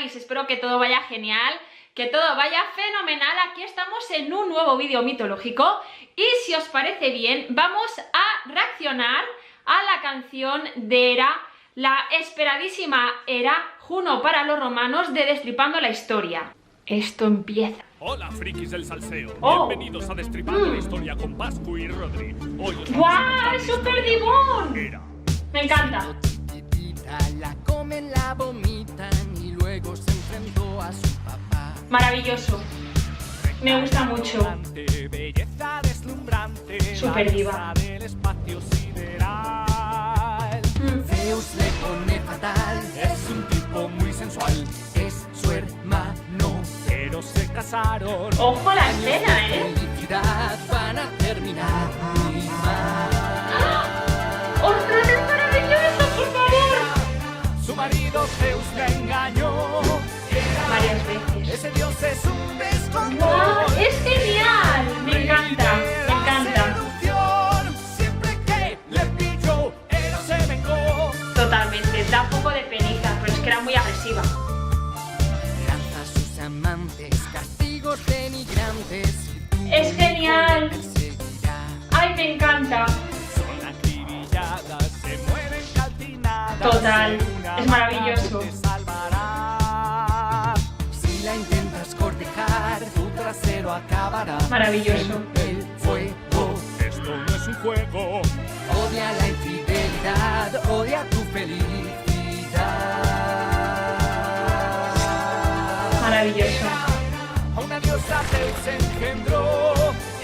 estáis? Espero que todo vaya genial, que todo vaya fenomenal. Aquí estamos en un nuevo vídeo mitológico y si os parece bien, vamos a reaccionar a la canción de Hera, la esperadísima Hera, Juno para los romanos de Destripando la Historia. Esto empieza. Hola, frikis del salseo. Oh. Bienvenidos a Destripando Mm. la Historia con Pascu y Rodri. Hoy os ¡Guau! contar la ¡Super historia de Dimon! Hera. Me encanta. La comen, la vomitan Maravilloso. Me gusta mucho. Super diva. Mm. Zeus le pone fatal, Es un tipo muy sensual, es su hermano. pero se casaron. Ojo a la escena, ¿eh? Van a terminar muy mal. Marido Zeus la engañó. Varias veces. Ese dios es un descontrol. ¡Guau! ¡Es genial! Me encanta. Maravilloso.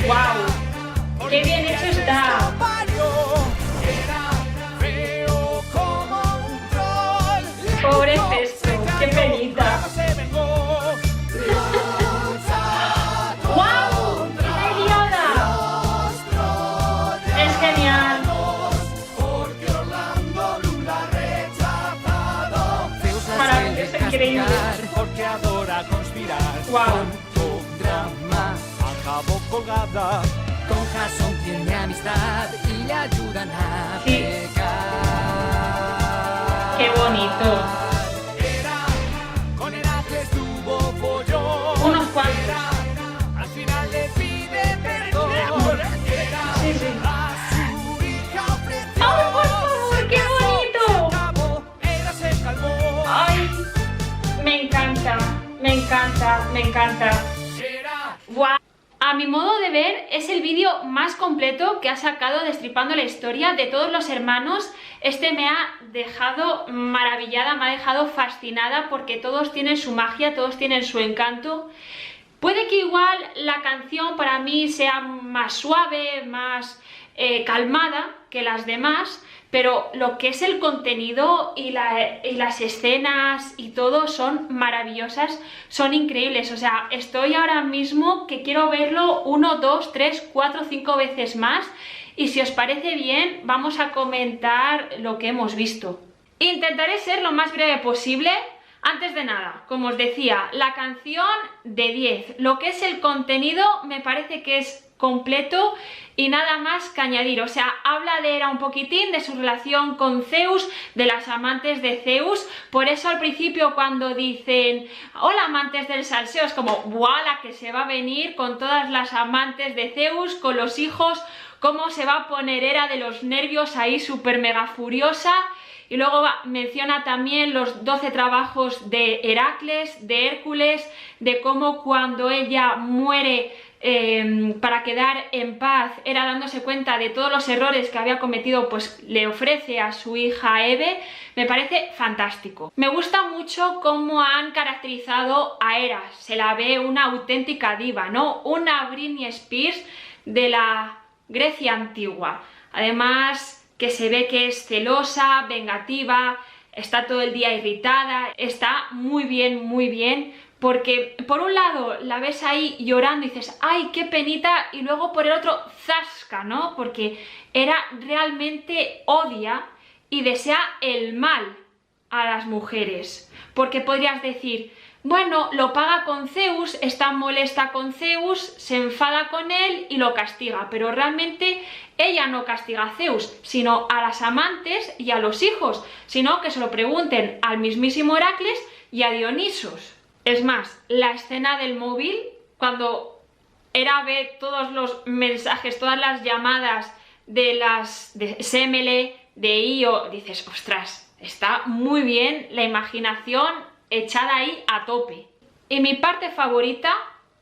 ¡Guau! ¡Qué bien hecho está! Porque adora conspirar. ¡Guau! Con drama. Acabó colgada. Con Jason tiene amistad y le ayudan a Sí. pecar. ¡Qué bonito! Me encanta, me encanta. ¡Guau! A mi modo de ver, es el vídeo más completo que ha sacado Destripando la Historia de todos los hermanos. Este me ha dejado maravillada, me ha dejado fascinada porque todos tienen su magia, todos tienen su encanto. Puede que igual la canción para mí sea más suave, más eh, calmada que las demás, pero lo que es el contenido y, la- y las escenas y todo son maravillosas, son increíbles. O sea, estoy ahora mismo que quiero verlo uno, dos, tres, cuatro, cinco veces más. Y si os parece bien, vamos a comentar lo que hemos visto. Intentaré ser lo más breve posible. Antes de nada, como os decía, la canción de 10. Lo que es el contenido me parece que es completo y nada más que añadir. O sea, habla de Hera un poquitín, de su relación con Zeus, de las amantes de Zeus. Por eso al principio cuando dicen, hola amantes del salseo, es como, ¡buah! La que se va a venir con todas las amantes de Zeus, con los hijos, cómo se va a poner Hera de los nervios ahí súper mega furiosa. Y luego va- menciona también los 12 trabajos de Heracles, de Hércules, de cómo cuando ella muere eh, para quedar en paz, era dándose cuenta de todos los errores que había cometido, pues le ofrece a su hija Eve. Me parece fantástico. Me gusta mucho cómo han caracterizado a Hera. Se la ve una auténtica diva, ¿no? Una Britney Spears de la Grecia antigua. Además, que se ve que es celosa, vengativa, está todo el día irritada, está muy bien, muy bien, porque por un lado la ves ahí llorando y dices, ay, qué penita, y luego por el otro, zasca, ¿no? Porque era realmente odia y desea el mal a las mujeres, porque podrías decir, bueno, lo paga con Zeus, está molesta con Zeus, se enfada con él y lo castiga, pero realmente ella no castiga a Zeus, sino a las amantes y a los hijos, sino que se lo pregunten al mismísimo Heracles y a Dionisos. Es más, la escena del móvil, cuando era ver todos los mensajes, todas las llamadas de las de SML, de IO, dices, ostras, está muy bien la imaginación echada ahí a tope. Y mi parte favorita,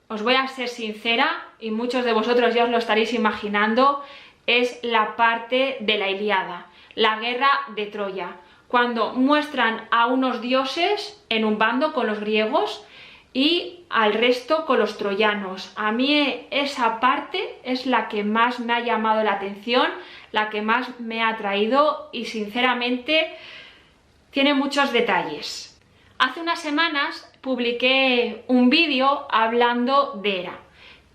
os voy a ser sincera, y muchos de vosotros ya os lo estaréis imaginando, es la parte de la Iliada, la guerra de Troya, cuando muestran a unos dioses en un bando con los griegos y al resto con los troyanos. A mí esa parte es la que más me ha llamado la atención, la que más me ha atraído y sinceramente tiene muchos detalles. Hace unas semanas publiqué un vídeo hablando de Hera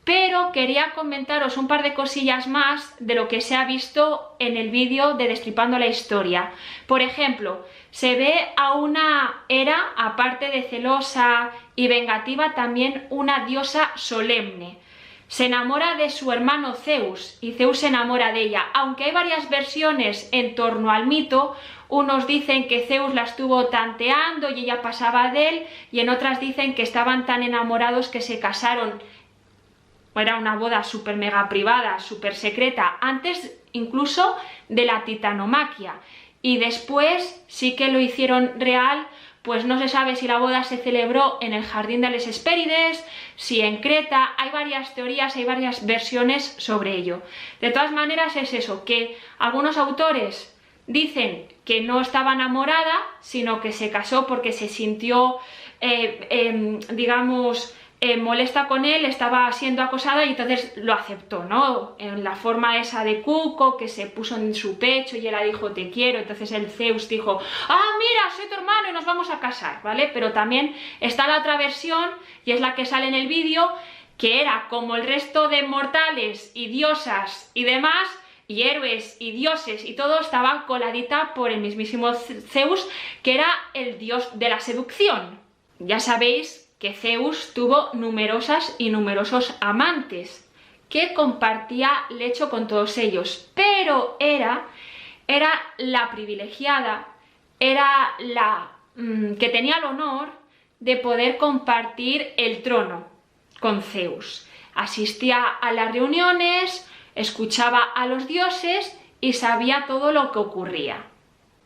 pero quería comentaros un par de cosillas más de lo que se ha visto en el vídeo de Destripando la Historia. Por ejemplo, se ve a una Hera, aparte de celosa y vengativa, también una diosa solemne. Se enamora de su hermano Zeus y Zeus se enamora de ella. Aunque hay varias versiones en torno al mito, unos dicen que Zeus la estuvo tanteando y ella pasaba de él, y en otras dicen que estaban tan enamorados que se casaron era una boda súper mega privada, súper secreta, antes incluso de la titanomaquia. Y después sí que lo hicieron real, pues no se sabe si la boda se celebró en el jardín de les Hespérides, si en Creta, hay varias teorías, hay varias versiones sobre ello. De todas maneras es eso, que algunos autores dicen que no estaba enamorada, sino que se casó porque se sintió, eh, em, digamos, eh, molesta con él, estaba siendo acosada y entonces lo aceptó, ¿no? En la forma esa de Cuco, que se puso en su pecho y ella dijo te quiero, entonces el Zeus dijo, ah, mira, soy tu hermano y nos vamos a casar, ¿vale? Pero también está la otra versión, y es la que sale en el vídeo, que era como el resto de mortales y diosas y demás, y héroes y dioses y todo estaba coladita por el mismísimo Zeus, que era el dios de la seducción. Ya sabéis que Zeus tuvo numerosas y numerosos amantes, que compartía lecho con todos ellos, pero era, era la privilegiada, era la mm, que tenía el honor de poder compartir el trono con Zeus. Asistía a las reuniones, escuchaba a los dioses y sabía todo lo que ocurría.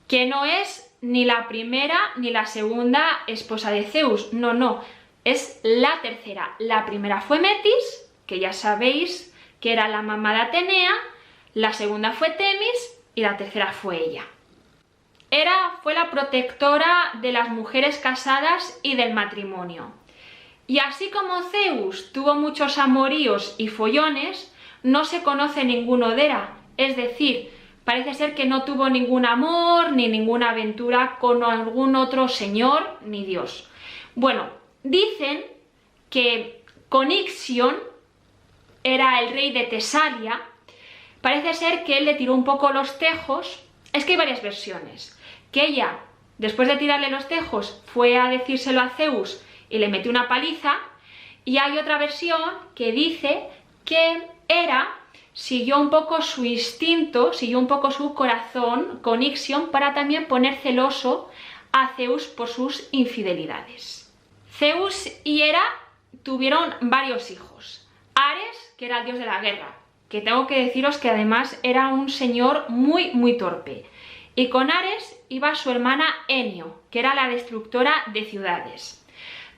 Que no es ni la primera ni la segunda esposa de Zeus, no, no, es la tercera. La primera fue Metis, que ya sabéis que era la mamá de Atenea, la segunda fue Temis y la tercera fue ella. Hera fue la protectora de las mujeres casadas y del matrimonio. Y así como Zeus tuvo muchos amoríos y follones, no se conoce ninguno de Hera, es decir, parece ser que no tuvo ningún amor ni ninguna aventura con algún otro señor ni dios. Bueno, Dicen que Conixion era el rey de Tesalia. Parece ser que él le tiró un poco los tejos. Es que hay varias versiones. Que ella, después de tirarle los tejos, fue a decírselo a Zeus y le metió una paliza. Y hay otra versión que dice que era siguió un poco su instinto, siguió un poco su corazón con Ixion para también poner celoso a Zeus por sus infidelidades. Zeus y Hera tuvieron varios hijos. Ares, que era el dios de la guerra, que tengo que deciros que además era un señor muy, muy torpe. Y con Ares iba su hermana Enio, que era la destructora de ciudades.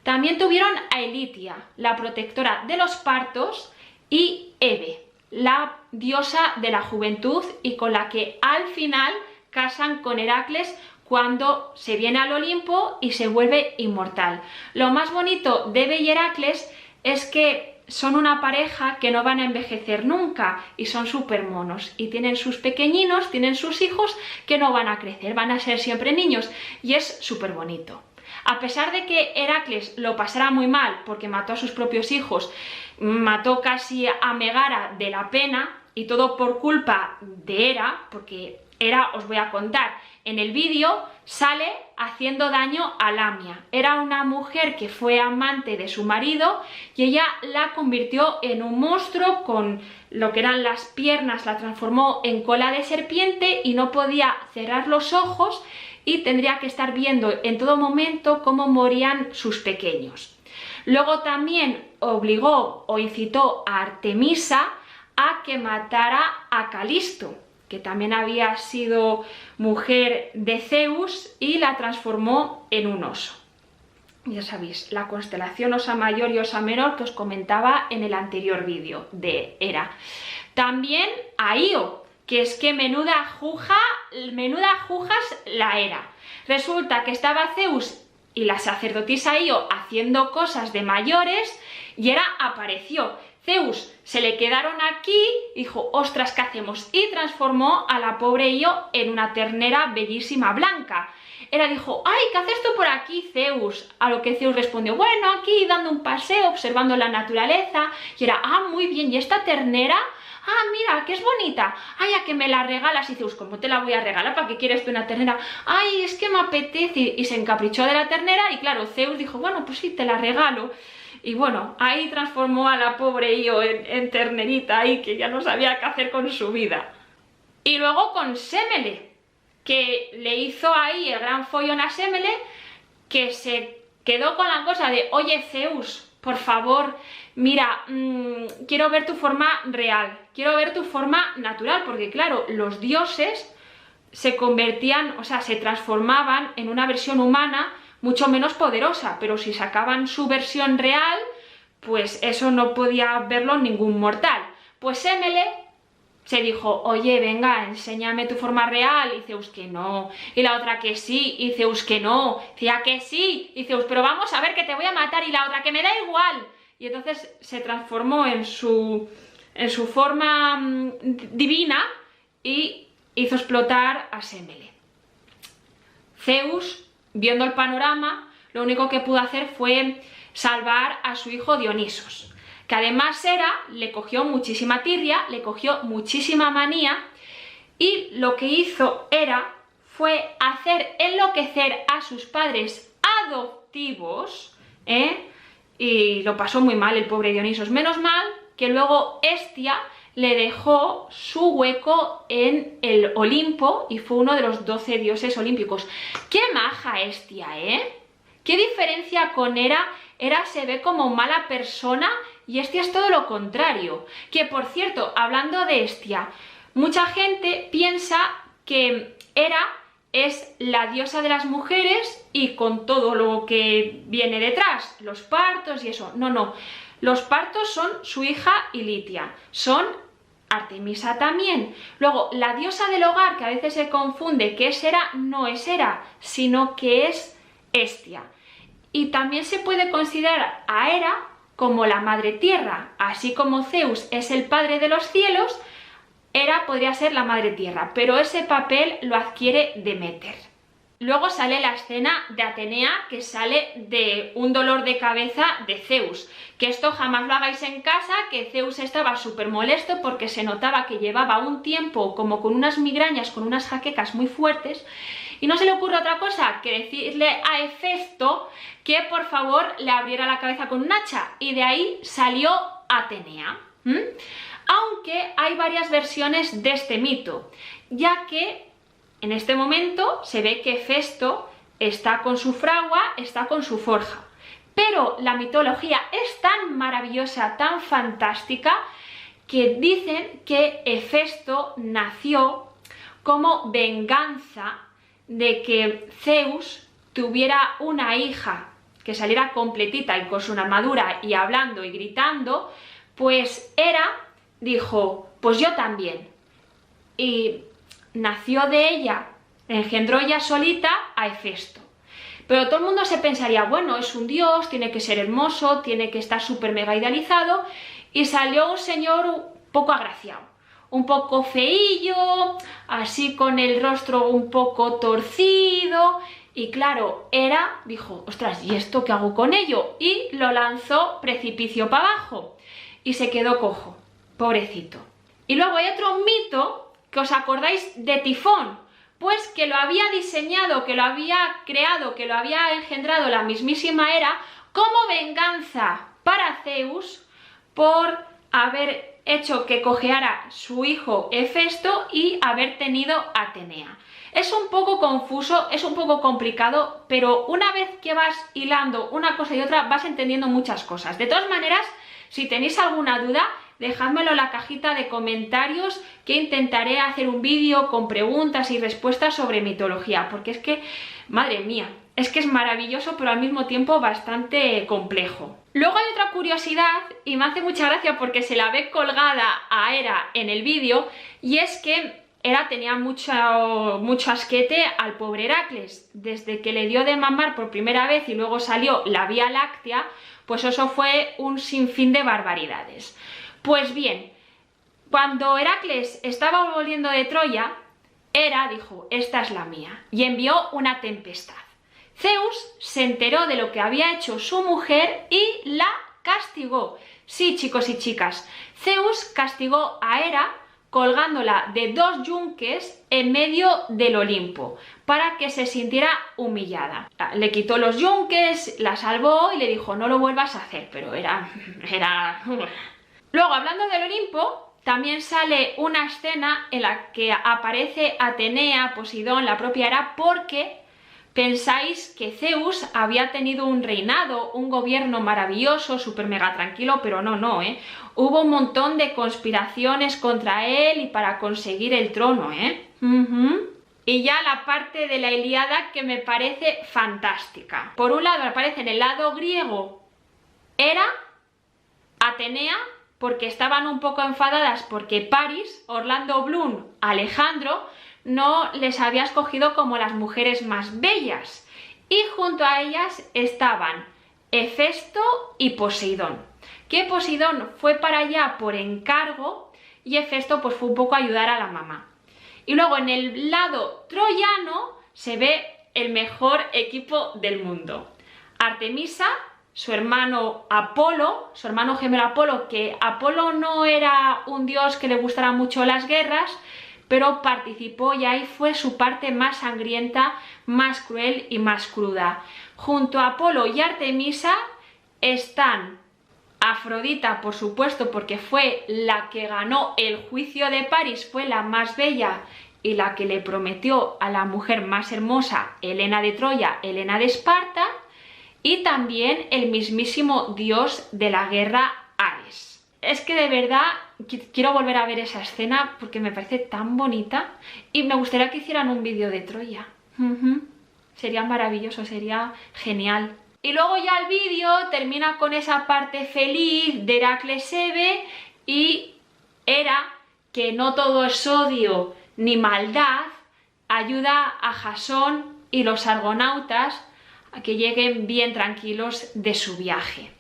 También tuvieron a Elitia, la protectora de los partos, y Eve, la diosa de la juventud y con la que al final casan con Heracles cuando se viene al Olimpo y se vuelve inmortal. Lo más bonito de Belle y Heracles es que son una pareja que no van a envejecer nunca y son súper monos y tienen sus pequeñinos, tienen sus hijos que no van a crecer, van a ser siempre niños y es súper bonito. A pesar de que Heracles lo pasara muy mal porque mató a sus propios hijos, mató casi a Megara de la pena y todo por culpa de Hera, porque Hera, os voy a contar, en el vídeo sale haciendo daño a Lamia. Era una mujer que fue amante de su marido y ella la convirtió en un monstruo con lo que eran las piernas, la transformó en cola de serpiente y no podía cerrar los ojos y tendría que estar viendo en todo momento cómo morían sus pequeños. Luego también obligó o incitó a Artemisa a que matara a Calisto, que también había sido mujer de Zeus y la transformó en un oso. Ya sabéis, la constelación Osa Mayor y Osa Menor que os comentaba en el anterior vídeo de Hera. También a Io, que es que menuda juja, menuda jujas la era. Resulta que estaba Zeus y la sacerdotisa Io haciendo cosas de mayores y Hera apareció. Zeus se le quedaron aquí, dijo, ostras, ¿qué hacemos? Y transformó a la pobre Io en una ternera bellísima blanca. Hera dijo, ay, ¿qué haces tú por aquí, Zeus? A lo que Zeus respondió, bueno, aquí dando un paseo, observando la naturaleza. Y era, ah, muy bien, ¿y esta ternera? ah, mira, que es bonita, ay, a que me la regalas, y Zeus, ¿cómo te la voy a regalar? ¿Para qué quieres tú una ternera? Ay, es que me apetece, y se encaprichó de la ternera, y claro, Zeus dijo, bueno, pues sí, te la regalo, y bueno, ahí transformó a la pobre Io en, ternerita, ahí que ya no sabía qué hacer con su vida. Y luego con Semele, que le hizo ahí el gran follón a Semele, que se quedó con la cosa de, oye Zeus, por favor, mira, mmm, quiero ver tu forma real, quiero ver tu forma natural, porque claro, los dioses se convertían, o sea, se transformaban en una versión humana mucho menos poderosa, pero si sacaban su versión real, pues eso no podía verlo ningún mortal. Pues Emele se dijo, oye, venga, enséñame tu forma real, y Zeus que no, y la otra que sí, y Zeus que no, decía que sí, y Zeus, pero vamos a ver que te voy a matar, y la otra que me da igual. Y entonces se transformó en su, en su forma mm, divina y hizo explotar a Semele. Zeus, viendo el panorama, lo único que pudo hacer fue salvar a su hijo Dionisos que además era, le cogió muchísima tirria, le cogió muchísima manía y lo que hizo era, fue hacer enloquecer a sus padres adoptivos, ¿eh? y lo pasó muy mal el pobre Dionisos. Menos mal que luego Estia le dejó su hueco en el Olimpo y fue uno de los 12 dioses olímpicos. ¡Qué maja Estia, eh! ¿Qué diferencia con Hera? Hera se ve como mala persona y Estia es todo lo contrario. Que por cierto, hablando de Estia, mucha gente piensa que Hera es la diosa de las mujeres y con todo lo que viene detrás, los partos y eso. No, no. Los partos son su hija Ilitia, son Artemisa también. Luego, la diosa del hogar, que a veces se confunde que es Hera, no es Hera, sino que es Estia. Y también se puede considerar a Hera como la madre tierra, así como Zeus es el padre de los cielos, Hera podría ser la madre tierra, pero ese papel lo adquiere Demeter. Luego sale la escena de Atenea que sale de un dolor de cabeza de Zeus. Que esto jamás lo hagáis en casa, que Zeus estaba súper molesto porque se notaba que llevaba un tiempo como con unas migrañas, con unas jaquecas muy fuertes y no se le ocurre otra cosa que decirle a Hefesto que por favor le abriera la cabeza con un hacha y de ahí salió Atenea. Aunque hay varias versiones de este mito, ya que en este momento se ve que Hefesto está con su fragua, está con su forja. Pero la mitología es tan maravillosa, tan fantástica, que dicen que Hefesto nació como venganza de que Zeus tuviera una hija que saliera completita y con su armadura y hablando y gritando, pues Hera dijo, pues yo también. Y nació de ella, engendró ella solita a Hefesto. Pero todo el mundo se pensaría, bueno, es un dios, tiene que ser hermoso, tiene que estar súper mega idealizado, y salió un señor poco agraciado un poco feillo, así con el rostro un poco torcido. Y claro, Hera dijo, ostras, ¿y esto qué hago con ello? Y lo lanzó precipicio para abajo y se quedó cojo, pobrecito. Y luego hay otro mito que os acordáis de Tifón, pues que lo había diseñado, que lo había creado, que lo había engendrado la mismísima Hera como venganza para Zeus por haber hecho que cojeara su hijo Hefesto y haber tenido Atenea. Es un poco confuso, es un poco complicado, pero una vez que vas hilando una cosa y otra vas entendiendo muchas cosas. De todas maneras, si tenéis alguna duda, dejádmelo en la cajita de comentarios que intentaré hacer un vídeo con preguntas y respuestas sobre mitología, porque es que, madre mía, es que es maravilloso pero al mismo tiempo bastante complejo. Luego hay otra curiosidad y me hace mucha gracia porque se la ve colgada a Hera en el vídeo y es que Hera tenía mucho, mucho asquete al pobre Heracles. Desde que le dio de mamar por primera vez y luego salió la Vía Láctea, pues eso fue un sinfín de barbaridades. Pues bien, cuando Heracles estaba volviendo de Troya, Hera dijo, esta es la mía, y envió una tempestad. Zeus se enteró de lo que había hecho su mujer y la castigó. Sí, chicos y chicas, Zeus castigó a Hera colgándola de dos yunques en medio del Olimpo para que se sintiera humillada. Le quitó los yunques, la salvó y le dijo no lo vuelvas a hacer, pero era... era... Luego, hablando del Olimpo, también sale una escena en la que aparece Atenea, Poseidón, la propia Hera, porque pensáis que Zeus había tenido un reinado, un gobierno maravilloso, súper mega tranquilo, pero no, no, ¿eh? Hubo un montón de conspiraciones contra él y para conseguir el trono, ¿eh? Y ya la parte de la Iliada que me parece fantástica. Por un lado aparece en el lado griego Hera, Atenea, porque estaban un poco enfadadas porque Paris, Orlando Bloom, Alejandro, no les había escogido como las mujeres más bellas. Y junto a ellas estaban Hefesto y Poseidón. Que Poseidón fue para allá por encargo y Hefesto pues fue un poco a ayudar a la mamá. Y luego en el lado troyano se ve el mejor equipo del mundo. Artemisa su hermano Apolo, su hermano gemelo Apolo, que Apolo no era un dios que le gustara mucho las guerras, pero participó y ahí fue su parte más sangrienta, más cruel y más cruda. Junto a Apolo y Artemisa están Afrodita, por supuesto, porque fue la que ganó el juicio de París, fue la más bella y la que le prometió a la mujer más hermosa, Helena de Troya, Helena de Esparta, y también el mismísimo dios de la guerra Ares. Es que de verdad quiero volver a ver esa escena porque me parece tan bonita y me gustaría que hicieran un vídeo de Troya. Sería maravilloso, sería genial. Y luego ya el vídeo termina con esa parte feliz de Heracles Eve y Hera, que no todo es odio ni maldad, ayuda a Jasón y los argonautas que lleguen bien tranquilos de su viaje.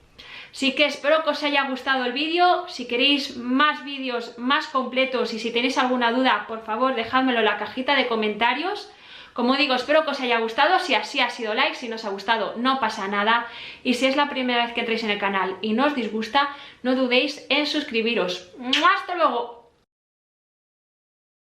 Así que espero que os haya gustado el vídeo, si queréis más vídeos más completos y si tenéis alguna duda, por favor dejádmelo en la cajita de comentarios. Como digo, espero que os haya gustado, si así ha sido like, si no os ha gustado no pasa nada. Y si es la primera vez que entréis en el canal y no os disgusta, no dudéis en suscribiros. ¡Hasta luego!